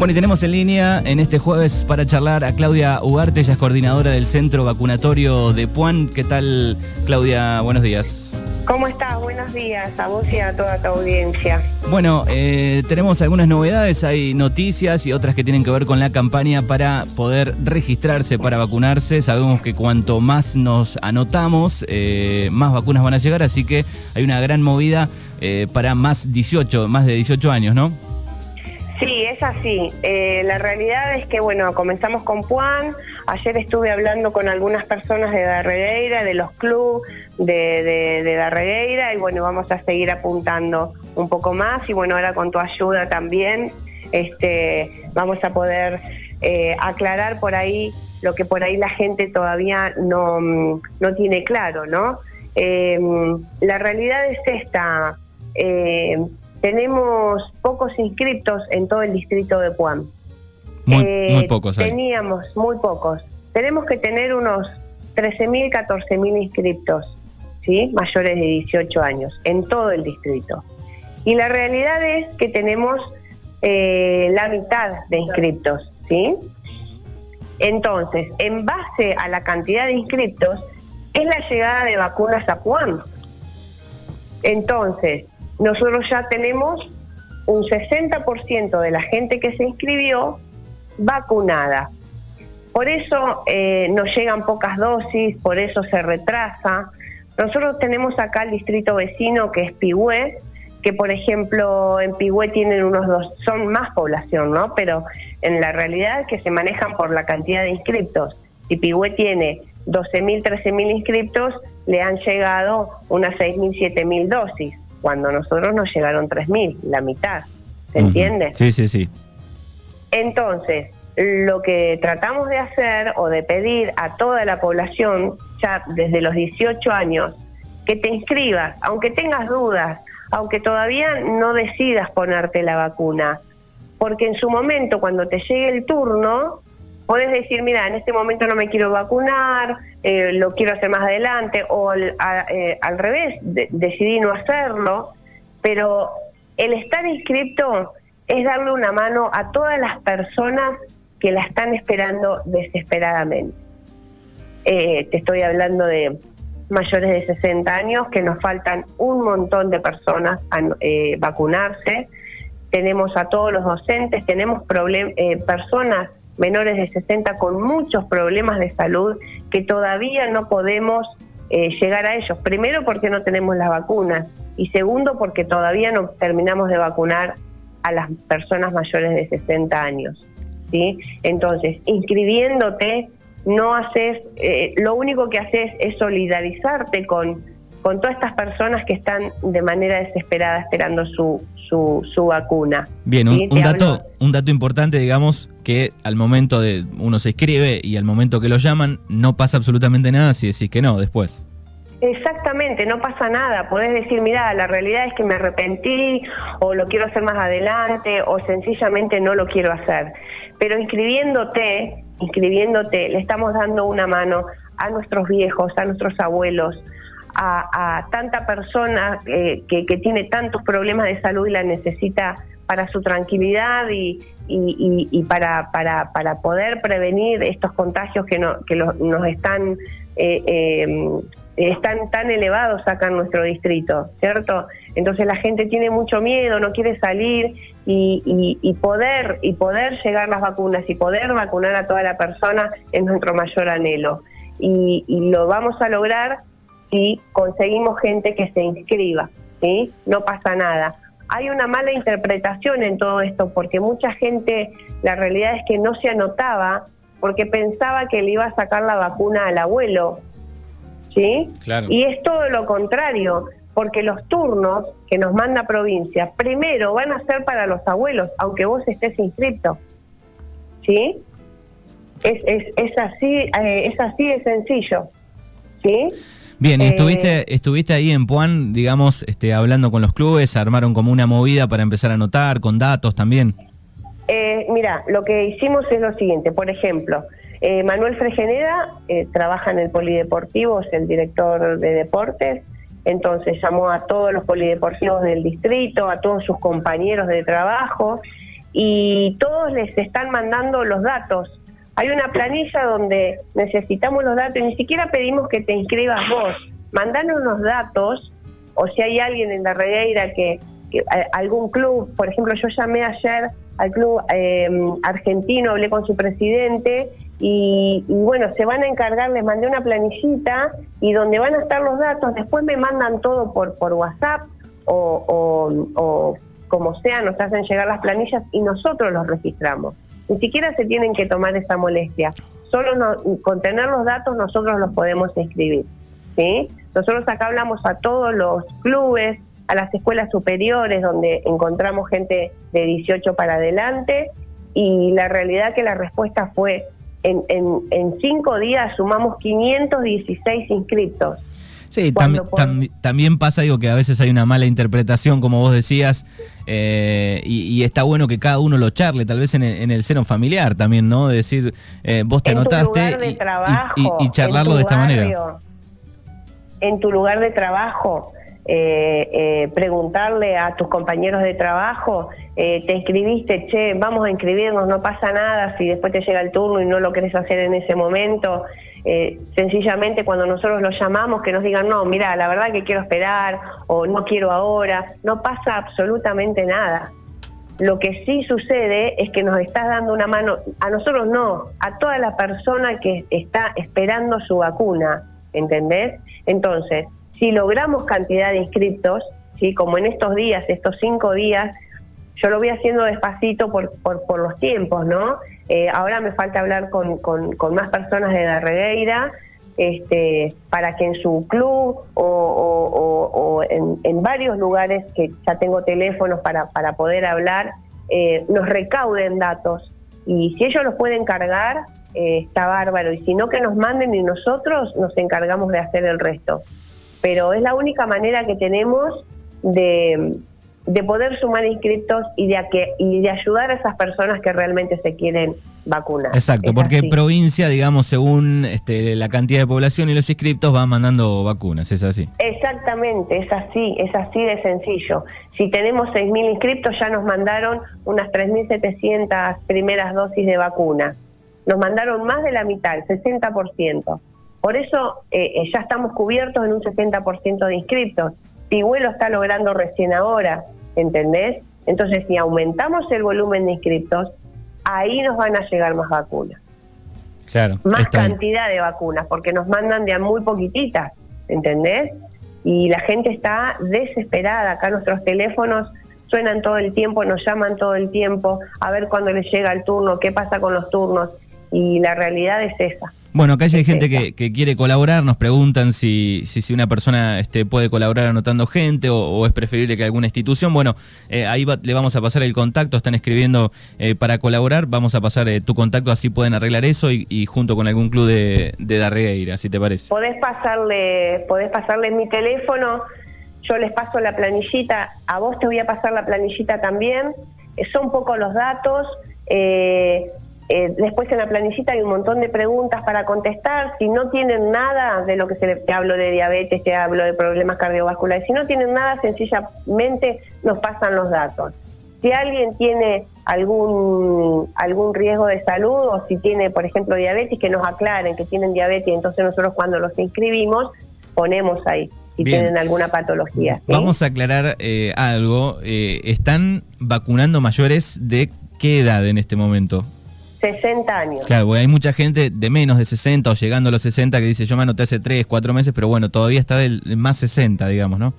Bueno, y tenemos en línea en este jueves para charlar a Claudia Ugarte, ella es coordinadora del Centro Vacunatorio de Puan. ¿Qué tal, Claudia? Buenos días. ¿Cómo estás? Buenos días a vos y a toda tu audiencia. Bueno, eh, tenemos algunas novedades, hay noticias y otras que tienen que ver con la campaña para poder registrarse para vacunarse. Sabemos que cuanto más nos anotamos, eh, más vacunas van a llegar, así que hay una gran movida eh, para más 18, más de 18 años, ¿no? Sí, es así. Eh, la realidad es que, bueno, comenzamos con Puan. Ayer estuve hablando con algunas personas de Darregueira, de los clubes de, de, de Darregueira, y bueno, vamos a seguir apuntando un poco más. Y bueno, ahora con tu ayuda también, este, vamos a poder eh, aclarar por ahí lo que por ahí la gente todavía no, no tiene claro, ¿no? Eh, la realidad es esta. Eh, tenemos pocos inscriptos en todo el distrito de Puan. Muy, muy pocos. Teníamos muy pocos. Tenemos que tener unos 13.000, 14.000 inscriptos, ¿sí? mayores de 18 años, en todo el distrito. Y la realidad es que tenemos eh, la mitad de inscriptos, ¿sí? Entonces, en base a la cantidad de inscriptos, es la llegada de vacunas a Puan. Entonces, nosotros ya tenemos un 60% de la gente que se inscribió vacunada. Por eso eh, nos llegan pocas dosis, por eso se retrasa. Nosotros tenemos acá el distrito vecino que es Pigüé, que por ejemplo en Pigüé tienen unos dos, son más población, ¿no? Pero en la realidad que se manejan por la cantidad de inscriptos. Si Pigüé tiene 12.000, 13.000 inscriptos, le han llegado unas 6.000, 7.000 dosis cuando nosotros nos llegaron 3.000, la mitad. ¿Se entiende? Sí, sí, sí. Entonces, lo que tratamos de hacer o de pedir a toda la población, ya desde los 18 años, que te inscribas, aunque tengas dudas, aunque todavía no decidas ponerte la vacuna, porque en su momento, cuando te llegue el turno, puedes decir, mira, en este momento no me quiero vacunar, eh, lo quiero hacer más adelante, o al, eh, revés, de, decidí no hacerlo, pero el estar inscrito es darle una mano a todas las personas que la están esperando desesperadamente. Eh, te estoy hablando de mayores de 60 años, que nos faltan un montón de personas a eh, vacunarse. Tenemos a todos los docentes, tenemos eh, personas menores de 60 con muchos problemas de salud que todavía no podemos eh, llegar a ellos. Primero porque no tenemos las vacunas y segundo porque todavía no terminamos de vacunar a las personas mayores de 60 años. ¿sí? Entonces, inscribiéndote, no haces, eh, lo único que haces es solidarizarte con, con todas estas personas que están de manera desesperada esperando su, su, su vacuna. Bien, un, un dato, un dato importante, digamos, que al momento de uno se inscribe y al momento que lo llaman, no pasa absolutamente nada si decís que no después. Exactamente, no pasa nada. Podés decir, mira, la realidad es que me arrepentí o lo quiero hacer más adelante o sencillamente no lo quiero hacer. Pero inscribiéndote, inscribiéndote, le estamos dando una mano a nuestros viejos, a nuestros abuelos, a, a tanta persona eh, que, que, tiene tantos problemas de salud y la necesita para su tranquilidad y, y, para, para, para, poder prevenir estos contagios que, no, que los, nos están eh, eh, están tan elevados acá en nuestro distrito, ¿cierto? Entonces la gente tiene mucho miedo, no quiere salir y, y, poder y poder llegar las vacunas y poder vacunar a toda la persona es nuestro mayor anhelo. Y lo vamos a lograr si conseguimos gente que se inscriba, ¿sí? No pasa nada. Hay una mala interpretación en todo esto porque mucha gente, la realidad es que no se anotaba porque pensaba que le iba a sacar la vacuna al abuelo ¿sí? Claro. Y es todo lo contrario, porque los turnos que nos manda provincia, primero van a ser para los abuelos, aunque vos estés inscrito, ¿sí? Es, es, es así, eh, es así de sencillo, ¿sí? Bien, estuviste, eh, estuviste ahí en Puan, digamos, este, hablando con los clubes, armaron como una movida para empezar a anotar, con datos también. Eh, mira, lo que hicimos es lo siguiente, por ejemplo, eh, Manuel Fregeneda eh, trabaja en el Polideportivo, es el director de deportes, entonces llamó a todos los polideportivos del distrito, a todos sus compañeros de trabajo y todos les están mandando los datos. Hay una planilla donde necesitamos los datos ni siquiera pedimos que te inscribas vos. Mandanos los datos o si hay alguien en la regueira que, algún club, por ejemplo, yo llamé ayer al club em, argentino, hablé con su presidente y, bueno, se van a encargar, les mandé una planillita y donde van a estar los datos, después me mandan todo por, por WhatsApp o, como sea, nos hacen llegar las planillas y nosotros los registramos. Ni siquiera se tienen que tomar esa molestia. Solo con tener los datos nosotros los podemos inscribir. ¿sí? Nosotros acá hablamos a todos los clubes, a las escuelas superiores donde encontramos gente de 18 para adelante y la realidad que la respuesta fue en, en, cinco días sumamos 516 inscriptos. Sí, también pasa, digo, que a veces hay una mala interpretación, como vos decías, eh, y, está bueno que cada uno lo charle, tal vez en el, seno familiar también, ¿no? De decir, eh, vos te anotaste y, charlarlo de esta manera en tu lugar de trabajo, eh, eh, preguntarle a tus compañeros de trabajo, eh, te inscribiste, che, vamos a inscribirnos, no pasa nada si después te llega el turno y no lo querés hacer en ese momento. Sencillamente cuando nosotros los llamamos que nos digan, no, mira, la verdad que quiero esperar o no quiero ahora, no pasa absolutamente nada. Lo que sí sucede es que nos estás dando una mano, a nosotros no, a toda la persona que está esperando su vacuna, ¿entendés? Entonces, si logramos cantidad de inscriptos, ¿sí? como en estos días, estos cinco días, yo lo voy haciendo despacito por, por, los tiempos, ¿no? Eh, ahora me falta hablar con, más personas de la regueira, este, para que en su club o, en, varios lugares que ya tengo teléfonos para, para poder hablar, eh, nos recauden datos. Y si ellos los pueden cargar, eh, está bárbaro. Y si no, que nos manden y nosotros nos encargamos de hacer el resto. Pero es la única manera que tenemos de, de poder sumar inscriptos y de, que, y de ayudar a esas personas que realmente se quieren vacunar. Exacto, porque provincia, digamos, según este, la cantidad de población y los inscriptos, va mandando vacunas, ¿es así? Exactamente, es así, es así de sencillo. Si tenemos 6.000 inscriptos, ya nos mandaron unas 3.700 primeras dosis de vacuna nos mandaron más de la mitad, el 60%. Por eso eh, eh, ya estamos cubiertos en un 60% de inscriptos. Pigüelo está logrando recién ahora, ¿entendés? Entonces, si aumentamos el volumen de inscriptos, ahí nos van a llegar más vacunas. Claro. Más cantidad de vacunas, porque nos mandan de a muy poquititas, ¿entendés? Y la gente está desesperada. Acá nuestros teléfonos suenan todo el tiempo, nos llaman todo el tiempo, a ver cuándo les llega el turno, qué pasa con los turnos y la realidad es esa. Bueno, acá hay gente que, quiere colaborar, nos preguntan si, si, una persona este, puede colaborar anotando gente o, es preferible que alguna institución. Bueno, eh, ahí le vamos a pasar el contacto, están escribiendo eh, para colaborar, vamos a pasar eh, tu contacto, así pueden arreglar eso y, junto con algún club de, de Darregueira, si te parece. Podés pasarle, podés pasarle mi teléfono, yo les paso la planillita, a vos te voy a pasar la planillita también, son poco los datos. Eh, eh, después en la planillita hay un montón de preguntas para contestar. Si no tienen nada de lo que se le, te hablo de diabetes, te hablo de problemas cardiovasculares, si no tienen nada, sencillamente nos pasan los datos. Si alguien tiene algún algún riesgo de salud o si tiene, por ejemplo, diabetes, que nos aclaren que tienen diabetes, entonces nosotros cuando los inscribimos ponemos ahí si tienen alguna patología. Vamos a aclarar eh, algo. Eh, ¿Están vacunando mayores de qué edad en este momento? 60 años. Claro, porque hay mucha gente de menos de 60 o llegando a los 60 que dice yo me anoté hace 3, 4 meses, pero bueno, todavía está del más 60, digamos, ¿no?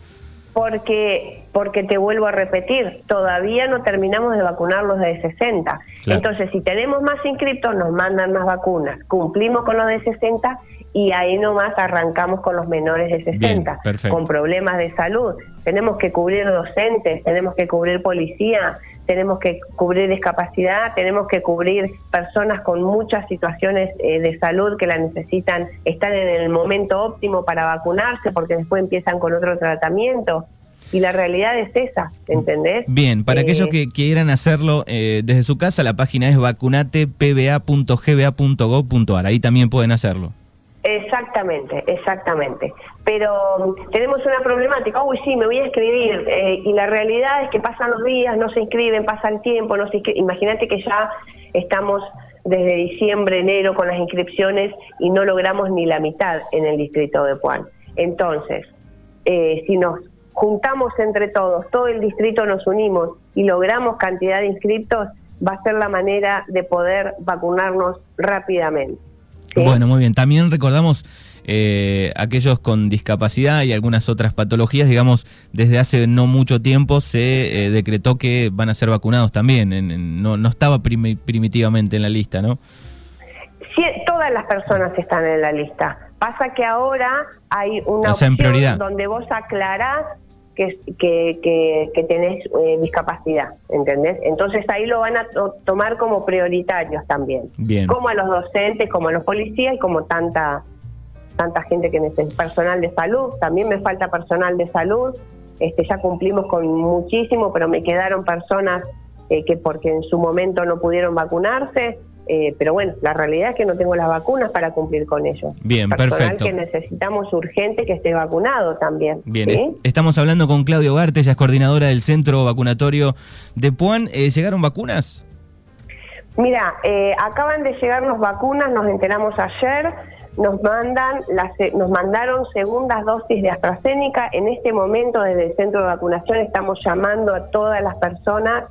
Porque, porque te vuelvo a repetir, todavía no terminamos de vacunar los de 60. Entonces, si tenemos más inscriptos, nos mandan más vacunas. Cumplimos con los de 60 y ahí nomás arrancamos con los menores de 60, con problemas de salud. Tenemos que cubrir docentes, tenemos que cubrir policía, tenemos que cubrir discapacidad, tenemos que cubrir personas con muchas situaciones eh, de salud que la necesitan, están en el momento óptimo para vacunarse porque después empiezan con otro tratamiento. Y la realidad es esa, ¿entendés? Bien, para aquellos eh, que quieran hacerlo eh, desde su casa, la página es vacunatepba.gba.gov.ar. Ahí también pueden hacerlo. Exactamente, exactamente. Pero mm, tenemos una problemática, uy, sí, me voy a inscribir, eh, y la realidad es que pasan los días, no se inscriben, pasa el tiempo, no se Imagínate que ya estamos desde diciembre, enero con las inscripciones y no logramos ni la mitad en el distrito de Puan. Entonces, eh, si nos juntamos entre todos, todo el distrito nos unimos y logramos cantidad de inscriptos, va a ser la manera de poder vacunarnos rápidamente. Bueno, muy bien. También recordamos eh, aquellos con discapacidad y algunas otras patologías, digamos, desde hace no mucho tiempo se eh, decretó que van a ser vacunados también. no, no estaba primitivamente en la lista, ¿no? Sí, todas las personas están en la lista. Pasa que ahora hay una opción donde vos aclarás que, que, que, tenés eh, discapacidad, ¿entendés? Entonces ahí lo van a tomar como prioritarios también. Bien. Como a los docentes, como a los policías y como tanta tanta gente que necesita personal de salud, también me falta personal de salud, este ya cumplimos con muchísimo, pero me quedaron personas eh, que porque en su momento no pudieron vacunarse, eh, pero bueno, la realidad es que no tengo las vacunas para cumplir con ellos. Bien, Personal perfecto. que necesitamos urgente que esté vacunado también. Bien, estamos hablando con Claudio Garte, ella es coordinadora del Centro Vacunatorio de Puan. Eh, ¿Llegaron vacunas? Mira, eh, acaban de llegarnos vacunas, nos enteramos ayer, nos mandan las, nos mandaron segundas dosis de AstraZeneca. En este momento desde el centro de vacunación estamos llamando a todas las personas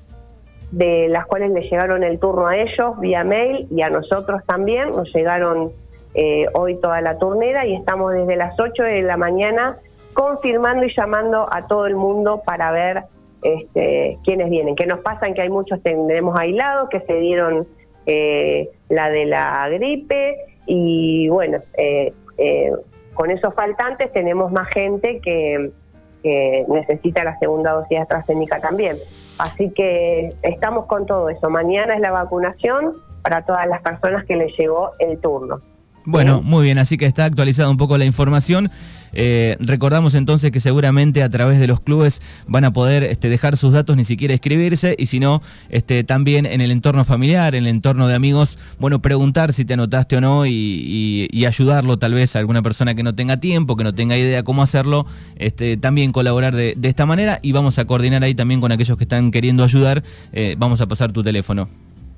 de las cuales le llegaron el turno a ellos vía mail y a nosotros también. Nos llegaron eh, hoy toda la turnera y estamos desde las 8 de la mañana confirmando y llamando a todo el mundo para ver este, quiénes vienen. Que nos pasan que hay muchos tenemos aislados que se dieron eh, la de la gripe y bueno, eh, con esos faltantes tenemos más gente que, que necesita la segunda dosis de también. Así que estamos con todo eso. Mañana es la vacunación para todas las personas que les llegó el turno. Bueno, muy bien, así que está actualizada un poco la información. Eh, recordamos entonces que seguramente a través de los clubes van a poder este, dejar sus datos, ni siquiera escribirse, y si no, este, también en el entorno familiar, en el entorno de amigos, bueno, preguntar si te anotaste o no y, ayudarlo tal vez a alguna persona que no tenga tiempo, que no tenga idea cómo hacerlo, este, también colaborar de, esta manera y vamos a coordinar ahí también con aquellos que están queriendo ayudar. Eh, vamos a pasar tu teléfono.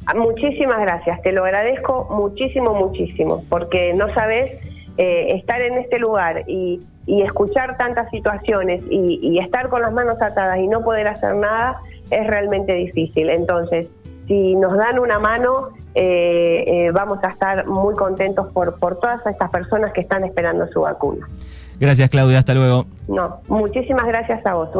Ah, muchísimas gracias, te lo agradezco muchísimo, muchísimo, porque no sabes eh, estar en este lugar y, escuchar tantas situaciones y, estar con las manos atadas y no poder hacer nada es realmente difícil. Entonces, si nos dan una mano, eh, eh, vamos a estar muy contentos por, por todas estas personas que están esperando su vacuna. Gracias, Claudia. Hasta luego. No, muchísimas gracias a vos.